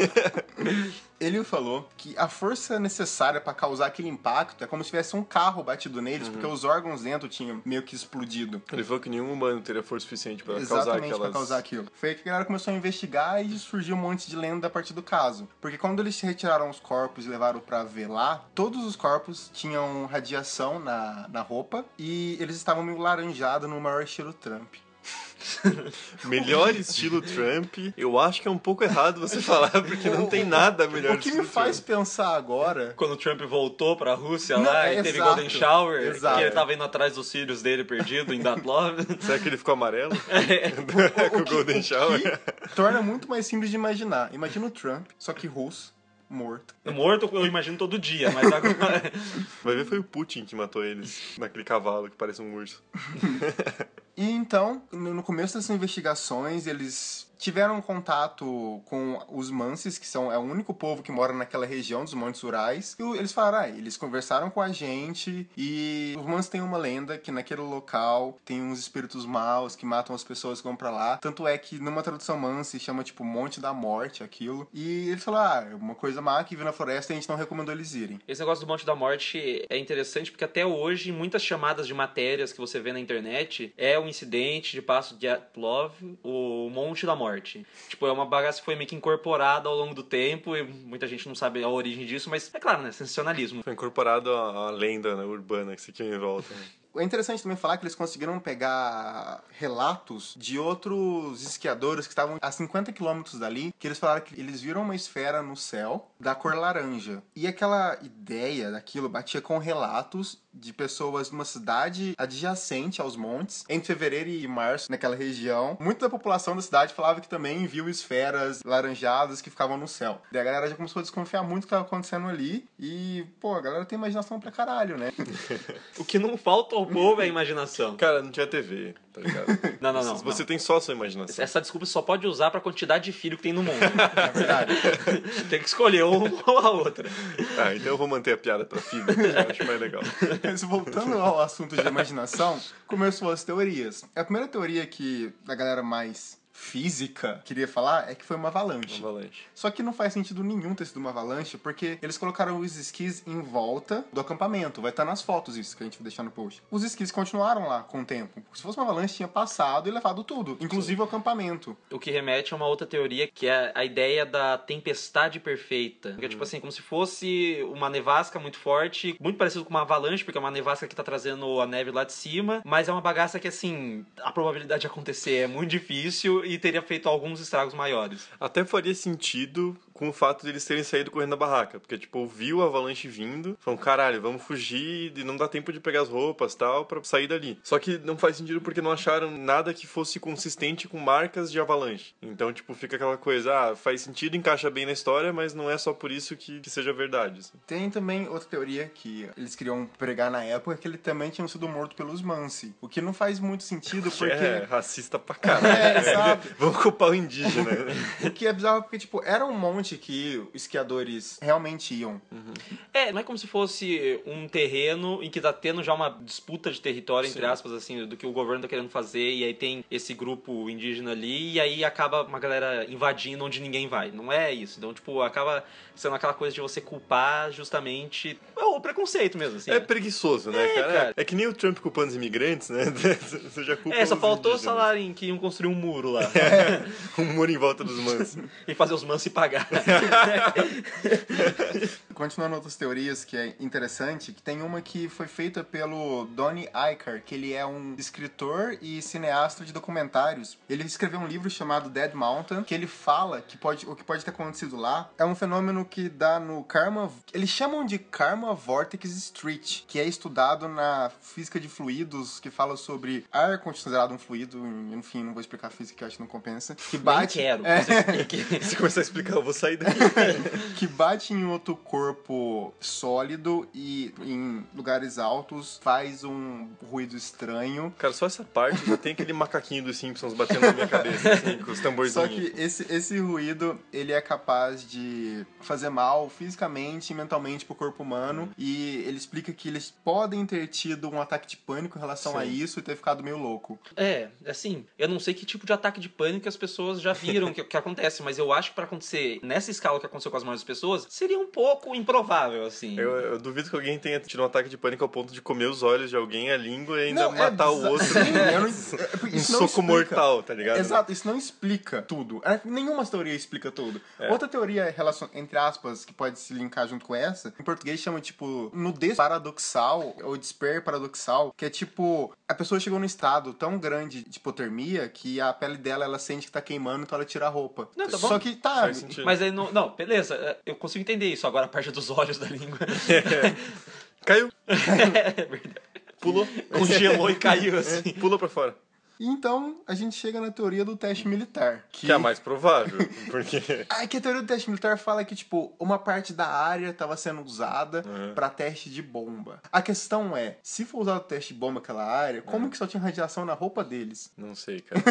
Ele falou que a força necessária pra causar aquele impacto é como se tivesse um carro batido neles, porque os órgãos dentro tinham meio que explodido.
Ele falou que nenhum humano teria força suficiente pra causar
Exatamente
aquelas...
pra causar aquilo. Foi aí que a galera começou a investigar e surgiu um monte de lenda a partir do caso. Porque quando eles retiraram os corpos e levaram pra velar, todos os corpos tinham radiação na, na roupa e eles estavam meio laranjados no maior estilo Trump.
Melhor estilo Trump, eu acho que é um pouco errado você falar, porque não tem nada melhor
O que me faz
Trump.
pensar agora
Quando o Trump voltou pra Rússia
Não,
lá
é
e teve
exato.
Golden Shower,
Exato.
que ele tava indo atrás dos filhos dele perdido em Datlov.
Será que ele ficou amarelo? Com o
que-
Golden
o
Shower?
que torna muito mais simples de imaginar. Imagina o Trump, só que russo, morto.
Morto eu imagino todo dia, mas agora.
Vai ver foi o Putin que matou eles naquele cavalo que parece um urso.
E então, no no começo dessas investigações, eles tiveram contato com os Manses, que são é o único povo que mora naquela região dos Montes Urais. E eles falaram, ah, eles conversaram com a gente e os Manses têm uma lenda que naquele local tem uns espíritos maus que matam as pessoas que vão pra lá. Tanto é que numa tradução Manse chama tipo Monte da Morte aquilo. E eles falaram, ah, é uma coisa má que vive na floresta e a gente não recomendou eles irem.
Esse negócio do Monte da Morte é interessante porque até hoje, muitas chamadas de matérias que você vê na internet é o incidente de Passo de Atlov, o Monte da Morte. Forte. Tipo, é uma bagaça que foi meio que incorporada ao longo do tempo e muita gente não sabe a origem disso, mas é claro, né? Sensacionalismo.
Foi incorporado a, a lenda né, urbana que você tinha em volta. né?
É interessante também falar que eles conseguiram pegar relatos de outros esquiadores que estavam a 50 quilômetros dali, que eles falaram que eles viram uma esfera no céu da cor laranja. E aquela ideia daquilo batia com relatos de pessoas numa cidade adjacente aos montes, entre fevereiro e março, naquela região. Muita da população da cidade falava que também viu esferas laranjadas que ficavam no céu. Daí a galera já começou a desconfiar muito do que estava acontecendo ali. E, pô, a galera tem imaginação pra caralho, né?
O que não falta é a imaginação.
Cara, não tinha TV, tá ligado?
Não, não, não.
Você
não.
tem só a sua imaginação.
Essa desculpa você só pode usar pra quantidade de filho que tem no mundo.
É verdade.
tem que escolher uma ou a outra.
Ah, então eu vou manter a piada pra filho, que eu acho mais legal.
Mas voltando ao assunto de imaginação, começou as teorias. A primeira teoria que a galera mais física queria falar é que foi uma avalanche.
Avalanche.
Só que não faz sentido nenhum ter sido uma avalanche, porque eles colocaram os esquis em volta do acampamento. Vai estar nas fotos isso que a gente vai deixar no post. Os esquis continuaram lá com o tempo. Se fosse uma avalanche, tinha passado e levado tudo, inclusive o acampamento.
O que remete a uma outra teoria, que é a ideia da tempestade perfeita. Que é tipo assim, como se fosse uma nevasca muito forte, muito parecido com uma avalanche, porque é uma nevasca que tá trazendo a neve lá de cima, mas é uma bagaça que, assim, a probabilidade de acontecer é muito difícil e teria feito alguns estragos maiores.
Até faria sentido com o fato de eles terem saído correndo da barraca. Porque, tipo, viu a avalanche vindo, falaram, caralho, vamos fugir e não dá tempo de pegar as roupas e tal pra sair dali. Só que não faz sentido porque não acharam nada que fosse consistente com marcas de avalanche. Então, tipo, fica aquela coisa, ah, faz sentido, encaixa bem na história, mas não é só por isso que, que seja verdade. assim.
Tem também outra teoria que eles queriam pregar na época, que ele também tinha sido morto pelos Mansi. O que não faz muito sentido, porque...
É racista pra caralho.
É, exato.
Vamos culpar o indígena.
O que é bizarro porque, tipo, era um monte que esquiadores realmente iam.
É, não é como se fosse um terreno em que tá tendo já uma disputa de território, entre
Sim.
aspas, assim, do que o governo tá querendo fazer, e aí tem esse grupo indígena ali, e aí acaba uma galera invadindo onde ninguém vai. Não é isso. Então, tipo, acaba sendo aquela coisa de você culpar justamente é o preconceito mesmo, assim.
É preguiçoso, né,
É,
cara?
cara.
É que nem o Trump culpando os imigrantes, né? Você já culpa
É, só faltou
indígenas.
falarem que iam construir um muro lá
Um muro em volta dos manos.
e fazer os manos se pagar.
Continuando outras teorias que é interessante, que tem uma que foi feita pelo Donnie Eicher, que ele é um escritor e cineasta de documentários. Ele escreveu um livro chamado Dead Mountain, que ele fala que pode, o que pode ter acontecido lá é um fenômeno que dá no Karma... Eles chamam de Karma Vortex Street, que é estudado na física de fluidos, que fala sobre ar considerado um fluido, enfim, não vou explicar a física que acho que não compensa, que
Nem
bate...
quero.
É.
Se começar a explicar, eu vou sair daqui.
que bate em outro corpo sólido e em lugares altos faz um ruído estranho.
Cara, só essa parte já tem aquele macaquinho dos Simpsons batendo na minha cabeça, assim, com os tamborzinhos.
Só que esse, esse ruído, ele é capaz de fazer mal fisicamente e mentalmente pro corpo humano. E ele explica que eles podem ter tido um ataque de pânico em relação a
Sim.
isso e ter ficado meio louco.
É, assim, eu não sei que tipo de ataque de pânico as pessoas já viram que, que acontece, mas eu acho que pra acontecer nessa escala que aconteceu com as maiores pessoas, seria um pouco improvável, assim.
Eu, eu duvido que alguém tenha tido um ataque de pânico ao ponto de comer os olhos de alguém, a língua e ainda
Não, é
matar o
bizarro.
outro.
Sim, não-
um
isso não
soco
explica.
mortal, tá ligado?
Exato, isso não explica tudo. É, Nenhuma teoria explica tudo.
É.
Outra teoria, relacion... entre aspas, que pode se linkar junto com essa, em português chama, tipo, nudez paradoxal, ou despair paradoxal, que é tipo, a pessoa chegou num estado tão grande de hipotermia que a pele dela, ela sente que tá queimando, então ela tira a roupa.
Não, tá
Só
bom.
que tá...
Mas não, não, beleza, é, eu consigo entender isso. Agora a parte dos olhos da língua.
Caiu,
é verdade.
pulou,
Congelou e caiu assim.
pulou pra fora.
Então, a gente chega na teoria do teste militar.
Que é a mais provável, porque...
Ah, que a teoria do teste militar fala que, tipo, uma parte da área estava sendo usada
Uhum.
pra teste de bomba. A questão é, se for usado teste de bomba naquela área, como que só tinha radiação na roupa deles?
Não sei, cara.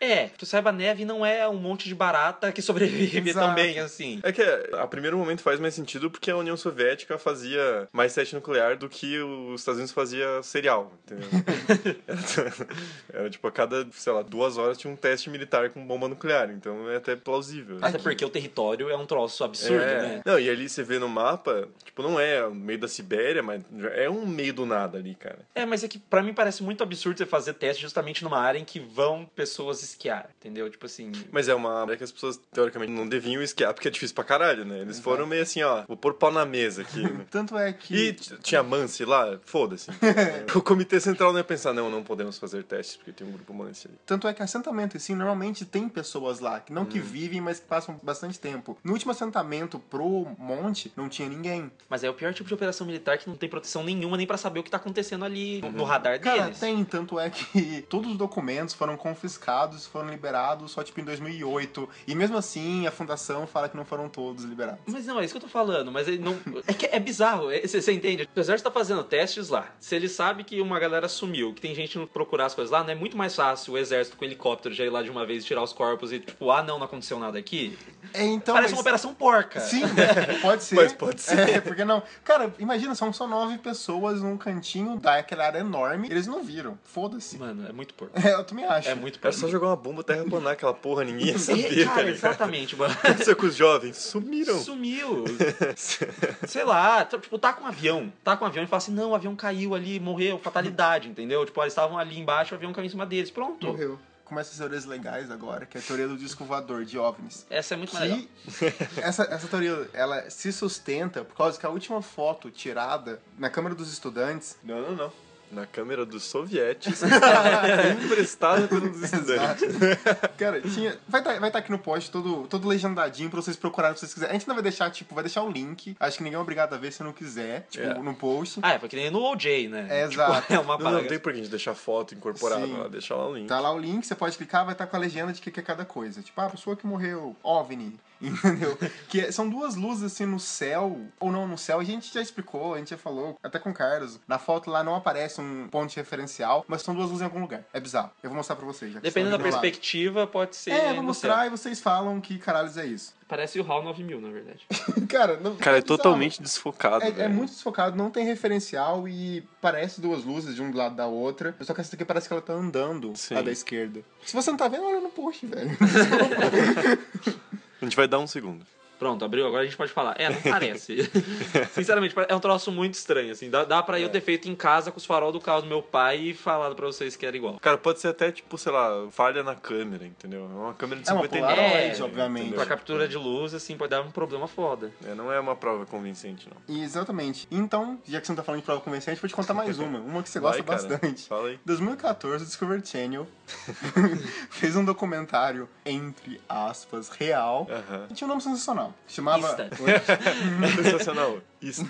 É, que tu saiba, a neve não é um monte de barata que sobrevive
Exato.
também, assim.
É que a primeiro momento faz mais sentido porque a União Soviética fazia mais teste nuclear do que os Estados Unidos fazia cereal, entendeu? era, era, tipo Tipo, a cada, sei lá, duas horas tinha um teste militar com bomba nuclear. Então é até plausível.
Até porque o território é um troço absurdo,
é.
né?
Não, e ali você vê no mapa, tipo, não é no meio da Sibéria, mas é um meio do nada ali, cara.
É, mas é que pra mim parece muito absurdo você fazer teste justamente numa área em que vão pessoas esquiar, entendeu? Tipo assim.
Mas é uma área que as pessoas, teoricamente, não deviam esquiar, porque é difícil pra caralho, né? Eles foram meio assim, ó, vou pôr pau na mesa aqui. né?
Tanto é que.
E tinha Mance lá, foda-se. o comitê central não ia pensar, não, não podemos fazer testes, porque tem um grupo ali.
Tanto é que assentamento, assim, normalmente tem pessoas lá, que não que vivem, mas que passam bastante tempo. No último assentamento pro monte, não tinha ninguém.
Mas é o pior tipo de operação militar que não tem proteção nenhuma nem pra saber o que tá acontecendo ali no- no radar
Cara,
deles.
tem, tanto é que todos os documentos foram confiscados, foram liberados só tipo em 2008. E mesmo assim, a fundação fala que não foram todos liberados.
Mas não, é isso que eu tô falando, mas ele não. É que é bizarro, você entende? O exército tá fazendo testes lá. Se ele sabe que uma galera sumiu, que tem gente indo procurar as coisas lá, não é muito mais fácil o exército com helicóptero já ir lá de uma vez e tirar os corpos e, tipo, ah, não, não aconteceu nada aqui.
É, então,
Parece
mas-
uma operação porca.
Sim, pode ser.
Mas pode ser.
É, porque não. Cara, imagina, são só nove pessoas num cantinho daquela área enorme. Eles não viram. Foda-se.
Mano, é muito porco.
É, eu também acho.
É muito
Era
porco.
só jogar uma bomba terraplanar aquela porra, ninguém ia saber,
É,
tá
cara,
ligado?
exatamente, mano.
O que aconteceu com os jovens? Sumiram.
Sumiu. Sei lá, tipo, tá com um avião. Tá com um avião e fala assim: não, o avião caiu ali, morreu, fatalidade, entendeu? Tipo, eles estavam ali embaixo, o avião caiu em cima deles. Pronto.
Morreu. Começa as teorias legais agora, que é a teoria do disco voador de OVNIs.
Essa é muito mais legal.
Que essa, essa teoria ela se sustenta por causa que a última foto tirada na Câmara dos Estudantes.
Não, não, não. Na câmera dos sovietes, emprestada pelos estudantes.
Exato. Cara, tinha. Vai estar vai tá aqui no post todo, todo legendadinho pra vocês procurarem se vocês quiserem. A gente não vai deixar, tipo, vai deixar o link. Acho que ninguém é obrigado a ver se não quiser, tipo,
É.
no post.
Ah, é, porque nem no OJ, né?
É,
Tipo,
exato.
é uma
Não, não tem por que a gente deixar foto incorporada
Sim.
lá, deixar lá o link.
Tá lá o link, você pode clicar, vai estar com a legenda de que que é cada coisa. Tipo, ah, a pessoa que morreu, OVNI, entendeu? que é- são duas luzes assim no céu, ou não no céu, a gente já explicou, a gente já falou, até com o Carlos. Na foto lá não aparece um ponto de referencial, mas são duas luzes em algum lugar. É bizarro. Eu vou mostrar pra vocês. Já
Dependendo da perspectiva, pode ser.
lado. É, eu vou
no
mostrar
céu.
e vocês falam que caralhos é isso.
Parece o HAL 9000, na verdade.
Cara, não,
Cara, é
bizarro.
totalmente desfocado.
É, é muito desfocado, não tem referencial e parece duas luzes de um do lado da outra. Só que essa daqui parece que ela tá andando
Sim.
lá da esquerda. Se você não tá vendo, olha no post, velho.
A gente vai dar um segundo.
Pronto, abriu, agora a gente pode falar. É, não parece. Sinceramente, é um troço muito estranho, assim. Dá, dá pra eu ter feito em casa com os farol do carro do meu pai e falado pra vocês que era igual.
Cara, pode ser até, tipo, sei lá, falha na câmera, entendeu? É uma câmera de
É uma
59.
Polaroid,
É,
obviamente.
entendeu?
Pra captura de luz, assim, pode dar um problema foda.
É, não é uma prova convincente, não.
Exatamente. Então, já que você não tá falando de prova convincente, vou te contar mais uma. Uma que você
Vai,
gosta
cara.
bastante.
Fala aí.
2014, o Discovery Channel fez um documentário, entre aspas, real.
Aham.
E tinha um nome sensacional. Sensacional.
Chamava.
Sensacional. Isso.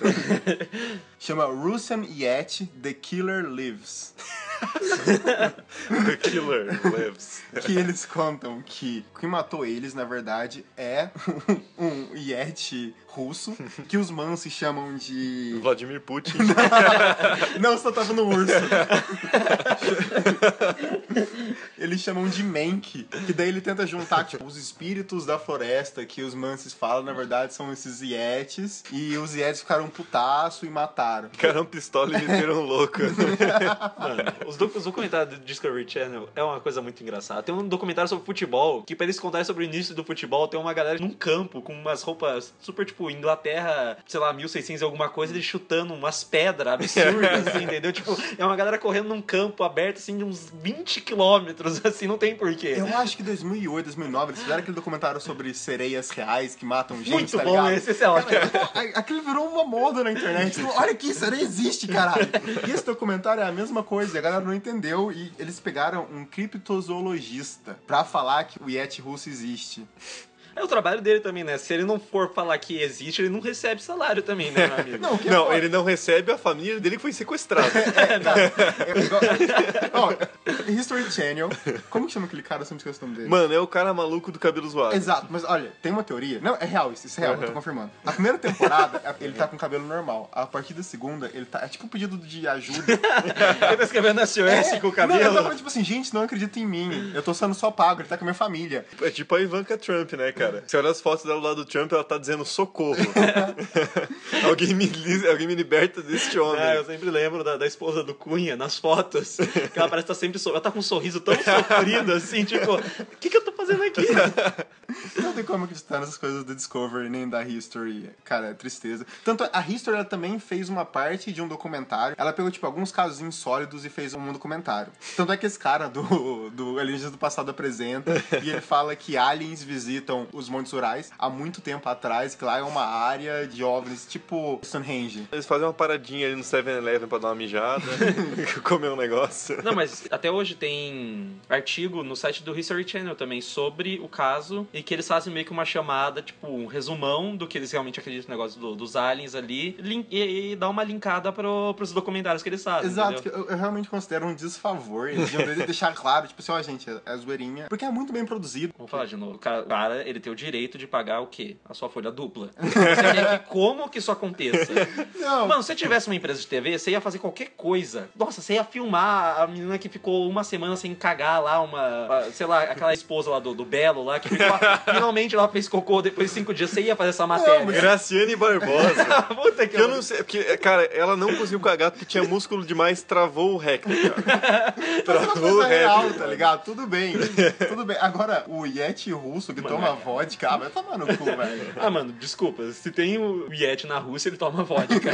Chama Russian Yet The Killer Lives.
The Killer Lives.
que eles contam que quem matou eles, na verdade, é um Yeti russo, que os Mansi chamam de.
Vladimir Putin.
Não, só tava no urso. Eles chamam de Menk, que daí ele tenta juntar, tipo, os espíritos da floresta que os Mansis falam, na verdade, são esses Yetis, e os Yetis ficaram putaço e mataram.
Ficaram pistola e meteram louco.
Mano, os, doc- os documentários do Discovery Channel é uma coisa muito engraçada. Tem um documentário sobre futebol, que pra eles contarem sobre o início do futebol, tem uma galera num campo com umas roupas super, tipo, Inglaterra, sei lá, 1600 e alguma coisa, eles chutando umas pedras absurdas, assim, entendeu? Tipo, é uma galera correndo num campo aberto, assim, de uns 20 quilômetros, assim, não tem porquê.
Eu acho que 2008, 2009, eles fizeram aquele documentário sobre sereias reais que matam gente,
Muito
tá
bom
ligado?
esse, esse é ótimo.
Cara, aquilo virou uma moda na internet. Tipo, olha aqui, isso aí existe, caralho. E esse documentário é a mesma coisa, e a galera não entendeu. E eles pegaram um criptozoologista pra falar que o Yeti russo existe.
É o trabalho dele também, né? Se ele não for falar que existe, ele não recebe salário também, né, meu amigo?
Não, é
Não, ele não recebe a família dele que foi sequestrada.
É igual- Ó, History Channel. Como que chama aquele cara? Eu sempre esqueço o nome dele.
Mano, é o cara maluco do cabelo zoado.
Exato, mas olha, tem uma teoria. Não, é real isso, isso é real, eu tô
Uhum.
confirmando. A primeira temporada, ele tá com cabelo normal. A partir da segunda, ele tá. É tipo um pedido de ajuda.
Ele tá escrevendo SOS
É,
com o
Não, eu
cabelo.
tava tipo assim, gente, não acredita em mim. Eu tô sendo só pago, ele tá com a minha família.
É tipo a Ivanka Trump, né, cara? Cara. Você olha as fotos dela lá do Trump, ela tá dizendo socorro. alguém, me, alguém me liberta deste homem.
É, eu sempre lembro da, da esposa do Cunha nas fotos. Que ela parece estar sempre. so- Ela tá com um sorriso tão sofrido assim, tipo, o que, que eu tô fazendo aqui?
Não tem como acreditar nessas coisas do Discovery nem da History. Cara, é tristeza. Tanto a History ela também fez uma parte de um documentário. Ela pegou, tipo, alguns casos insólidos e fez um documentário. Tanto é que esse cara do, do Alienígenas do Passado apresenta e ele fala que aliens visitam os Montes Urais há muito tempo atrás, que lá é uma área de OVNIs, tipo Stonehenge.
Eles fazem uma paradinha ali no 7-Eleven pra dar uma mijada, comer um negócio.
Não, mas até hoje tem artigo no site do History Channel também sobre o caso e que eles fazem meio que uma chamada, tipo, um resumão do que eles realmente acreditam no negócio do- dos aliens ali e, e dá uma linkada pro, pros documentários que eles fazem.
Exato, eu, eu realmente considero um desfavor. Eles deviam deixar claro, tipo assim, ó, gente, é, é zoeirinha. Porque é muito bem produzido.
Vamos falar de novo. O cara, o cara, ele tem o direito de pagar o quê? A sua folha dupla. Você que como que isso aconteça?
Não,
Mano, se você tivesse uma empresa de TV, você ia fazer qualquer coisa. Nossa, você ia filmar a menina que ficou uma semana sem cagar lá, uma. Sei lá, aquela esposa lá do, do Belo lá, que ficou, finalmente ela fez cocô depois de cinco dias. Você ia fazer essa matéria.
Graciane Barbosa.
Puta que
eu não sei, porque, cara, ela não conseguiu cagar porque tinha músculo demais, travou o recto, cara.
Mas é
Travou o
coisa real,
recto.
tá ligado? Tudo bem. Tudo bem. Agora, o Yeti russo que toma vodka, ah, vai tomar no cu, velho.
Ah, mano, desculpa. Se tem o Yeti na Rússia, ele toma vodka.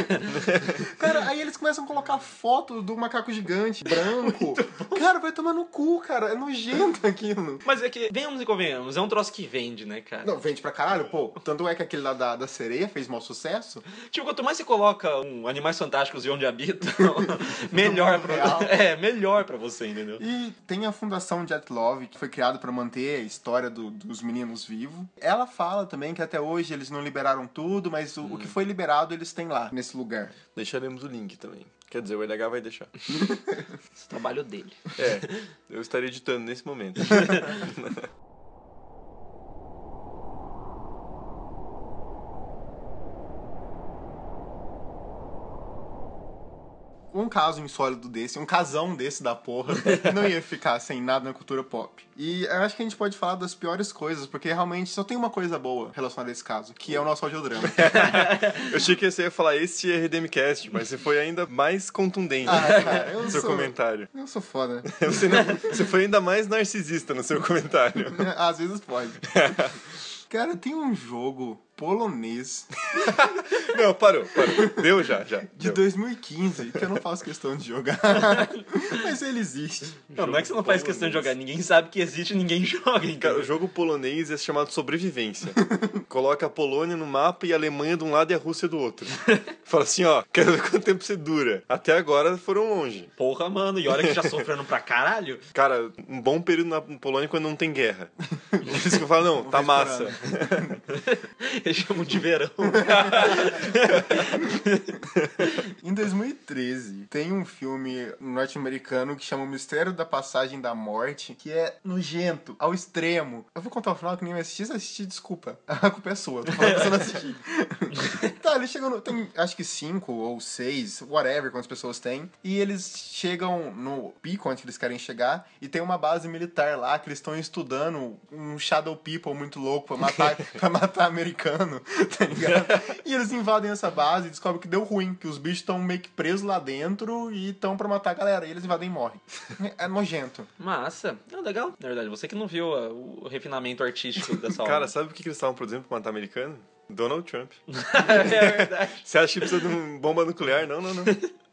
Cara, aí eles começam a colocar foto do macaco gigante, branco. Cara, vai tomar no cu, cara. É nojento aquilo.
Mas é que, venhamos e convenhamos, é um troço que vende, né, cara?
Não, vende pra caralho, pô. Tanto é que aquele lá da, da sereia fez mau sucesso.
Tipo, quanto mais você coloca um Animais Fantásticos e Onde Habitam, melhor pra
Real.
É, melhor pra você, entendeu?
E tem a Fundação Jet Love, que foi criada pra manter a história do- dos meninos vivos. Ela fala também que até hoje eles não liberaram tudo, mas o, o que foi liberado eles têm lá, nesse lugar.
Deixaremos o link também. Quer dizer, o LH vai deixar.
Esse trabalho dele.
É, eu estaria editando nesse momento.
um caso insólito desse, um casão desse da porra, não ia ficar sem nada na cultura pop. E eu acho que a gente pode falar das piores coisas, porque realmente só tem uma coisa boa relacionada a esse caso, que é o nosso audiodrama.
Eu achei que você ia falar esse é Redemcast, mas você foi ainda mais contundente
Ah, cara, eu
no seu
sou-
comentário.
Eu sou foda.
Você, não- você foi ainda mais narcisista no seu comentário.
Às vezes pode. Cara, tem um jogo polonês
Não, parou, parou. Deu já, já.
de
Deu.
2015 que eu não faço questão de jogar. Mas ele existe.
Não, não é que você não faz questão de jogar, ninguém sabe que existe ninguém joga,
Cara,
então.
o jogo polonês é chamado Sobrevivência. Coloca a Polônia no mapa e a Alemanha de um lado e a Rússia do outro. Fala assim, ó, quero ver quanto tempo você dura. Até agora foram longe.
Porra, mano, e olha que já sofrendo pra caralho.
Cara, um bom período na Polônia quando não tem guerra. Por isso que eu falo, não, tá massa.
Eles chamam de verão.
Em 2013, tem um filme norte-americano que chama O Mistério da Passagem da Morte, que é nojento, ao extremo. Eu vou contar o final que nem se assistir, desculpa. A culpa é sua, eu tô falando pra você não assistir. Tá, eles chegam no, Tem acho que cinco ou seis, whatever, quantas pessoas tem. E eles chegam no pico onde eles querem chegar, e tem uma base militar lá que eles estão estudando um Shadow People muito louco pra matar, pra matar americano, tá ligado? E eles invadem essa base e descobrem que deu ruim, que os bichos estão meio que presos lá dentro e estão pra matar a galera. E eles invadem e morrem. É nojento.
Massa. Não, legal. Na verdade, você que não viu ah, o refinamento artístico dessa
Cara,
obra.
sabe o que que eles estavam produzindo pra matar americano? Donald Trump.
é verdade.
Você acha que precisa de uma bomba nuclear? Não, não, não.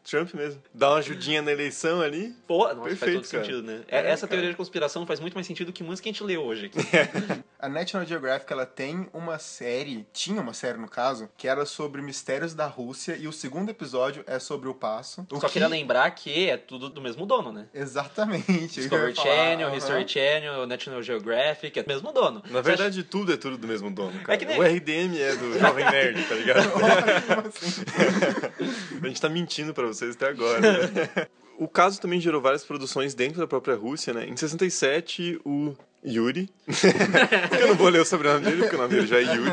Trump mesmo. Dá uma ajudinha na eleição ali.
Pô, nossa, faz
Perfeito,
todo
cara.
sentido, né?
É,
Essa
cara.
teoria de conspiração faz muito mais sentido que muitas que a gente lê hoje aqui.
A National Geographic, ela tem uma série, tinha uma série no caso, que era sobre mistérios da Rússia e o segundo episódio é sobre o passo. O
Só
que-
queria lembrar que é tudo do mesmo dono, né?
Exatamente.
Discovery
falar,
Channel,
aham.
History Channel, National Geographic, é do mesmo dono.
Na
Você
verdade, tudo é tudo do mesmo dono, cara.
É que nem-
O RDM é do Jovem Nerd, tá ligado?
Olha, assim?
A gente tá mentindo pra vocês até agora. né? O caso também gerou várias produções dentro da própria Rússia, né? Em 67, o Yuri. eu não vou ler o sobrenome dele, porque o nome dele já é Yuri.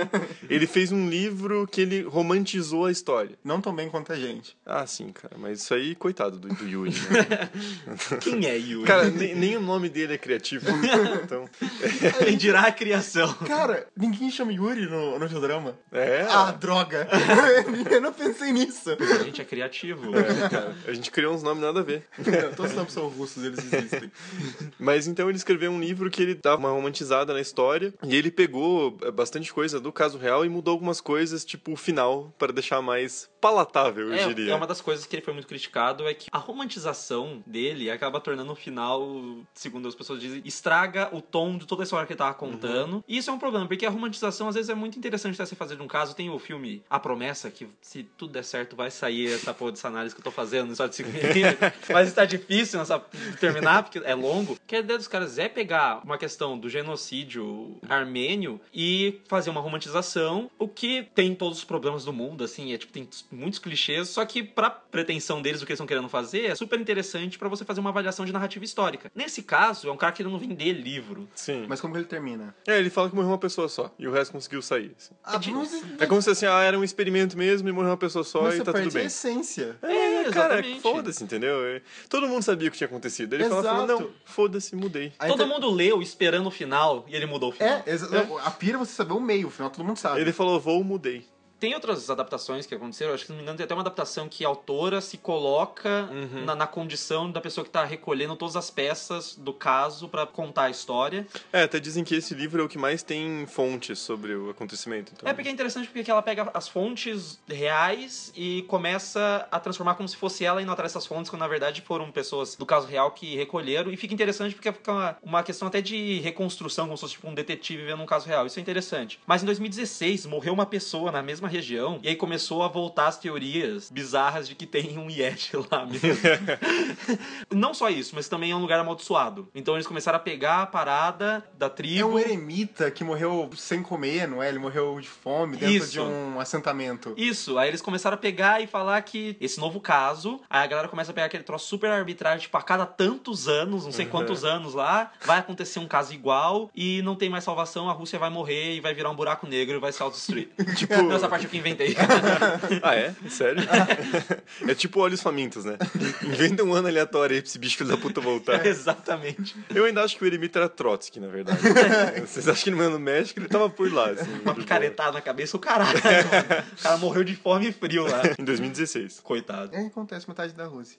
Ele fez um livro que ele romantizou a história.
Não tão bem quanto a gente.
Ah, sim, cara. Mas isso aí, coitado do, do Yuri, né?
Quem é Yuri?
Cara, nem, nem o nome dele é criativo. Então,
Quem dirá a criação?
Cara, ninguém chama Yuri no, no drama.
é.
Ah, droga! eu não pensei nisso.
A gente é criativo.
É, cara, a gente criou uns nomes nada a ver.
Todos os nomes são russos, eles existem.
Mas então ele escreveu um livro que ele dava uma romantizada na história e ele pegou é, bastante coisa do caso real e mudou algumas coisas, tipo o final, para deixar mais palatável, eu
É,
diria.
é uma das coisas que ele foi muito criticado é que a romantização dele acaba tornando o final, segundo as pessoas dizem, estraga o tom de toda a história que ele tava contando. E isso é um problema, porque a romantização às vezes é muito interessante você fazer num caso. Tem o filme A Promessa, que se tudo der certo vai sair essa porra dessa análise que eu tô fazendo só de 5 milímetros. Mas está difícil nessa, terminar, porque é longo. Que a ideia dos caras é pegar uma questão do genocídio armênio e fazer uma romantização, o que tem todos os problemas do mundo, assim, é tipo, tem muitos clichês, só que pra pretensão deles, o que eles estão querendo fazer, é super interessante pra você fazer uma avaliação de narrativa histórica. Nesse caso, é um cara querendo vender livro.
Sim.
Mas como que ele termina?
É, ele fala que morreu uma pessoa só e o resto conseguiu sair. assim.
Ah, mas,
É como se assim, ah, era um experimento mesmo e morreu uma pessoa só
mas
e tá tudo
a
bem.
essência.
É,
Cara,
exatamente.
foda-se, entendeu? É, Todo mundo sabia o que tinha acontecido. Ele fala, falou,
Exato.
não, foda-se, mudei.
A
Todo mundo leu esperando o final e ele mudou o final.
É, exa- a pira é você saber o meio, o final todo mundo sabe.
Ele falou, vou, mudei.
Tem outras adaptações que aconteceram, acho que se não me engano tem até uma adaptação que a autora se coloca
Uhum.
na, na condição da pessoa que tá recolhendo todas as peças do caso pra contar a história.
É, até dizem que esse livro é o que mais tem fontes sobre o acontecimento. Então...
É porque é interessante porque ela pega as fontes reais e começa a transformar como se fosse ela indo atrás dessas fontes, quando na verdade foram pessoas do caso real que recolheram. E fica interessante porque fica uma, uma questão até de reconstrução, como se fosse tipo um detetive vendo um caso real. Isso é interessante. Mas em 2016 morreu uma pessoa na mesma região e aí começou a voltar as teorias bizarras de que tem um Yeti lá mesmo. Não só isso, mas também é um lugar amaldiçoado. Então eles começaram a pegar a parada da
É
tribo.
um eremita que morreu sem comer, não é? Ele morreu de fome dentro
Isso.
de um assentamento.
Isso, aí eles começaram a pegar e falar que esse novo caso, aí a galera começa a pegar aquele troço super arbitrário, tipo, a cada tantos anos, não sei quantos anos lá, vai acontecer um caso igual e não tem mais salvação, a Rússia vai morrer e vai virar um buraco negro e vai se autodestruir. tipo, essa parte eu que inventei.
Ah, é? Sério? é tipo olhos famintos, né? Inventa um ano aleatório aí pra esse bicho filho da puta voltar.
Exatamente.
Eu ainda acho que o eremita era Trotsky, na verdade. Vocês acham que no no México ele tava por lá, assim.
Uma picaretada na cabeça, o caralho. mano. O cara morreu de fome e frio lá.
Em 2016.
Coitado.
É, acontece metade da Rússia.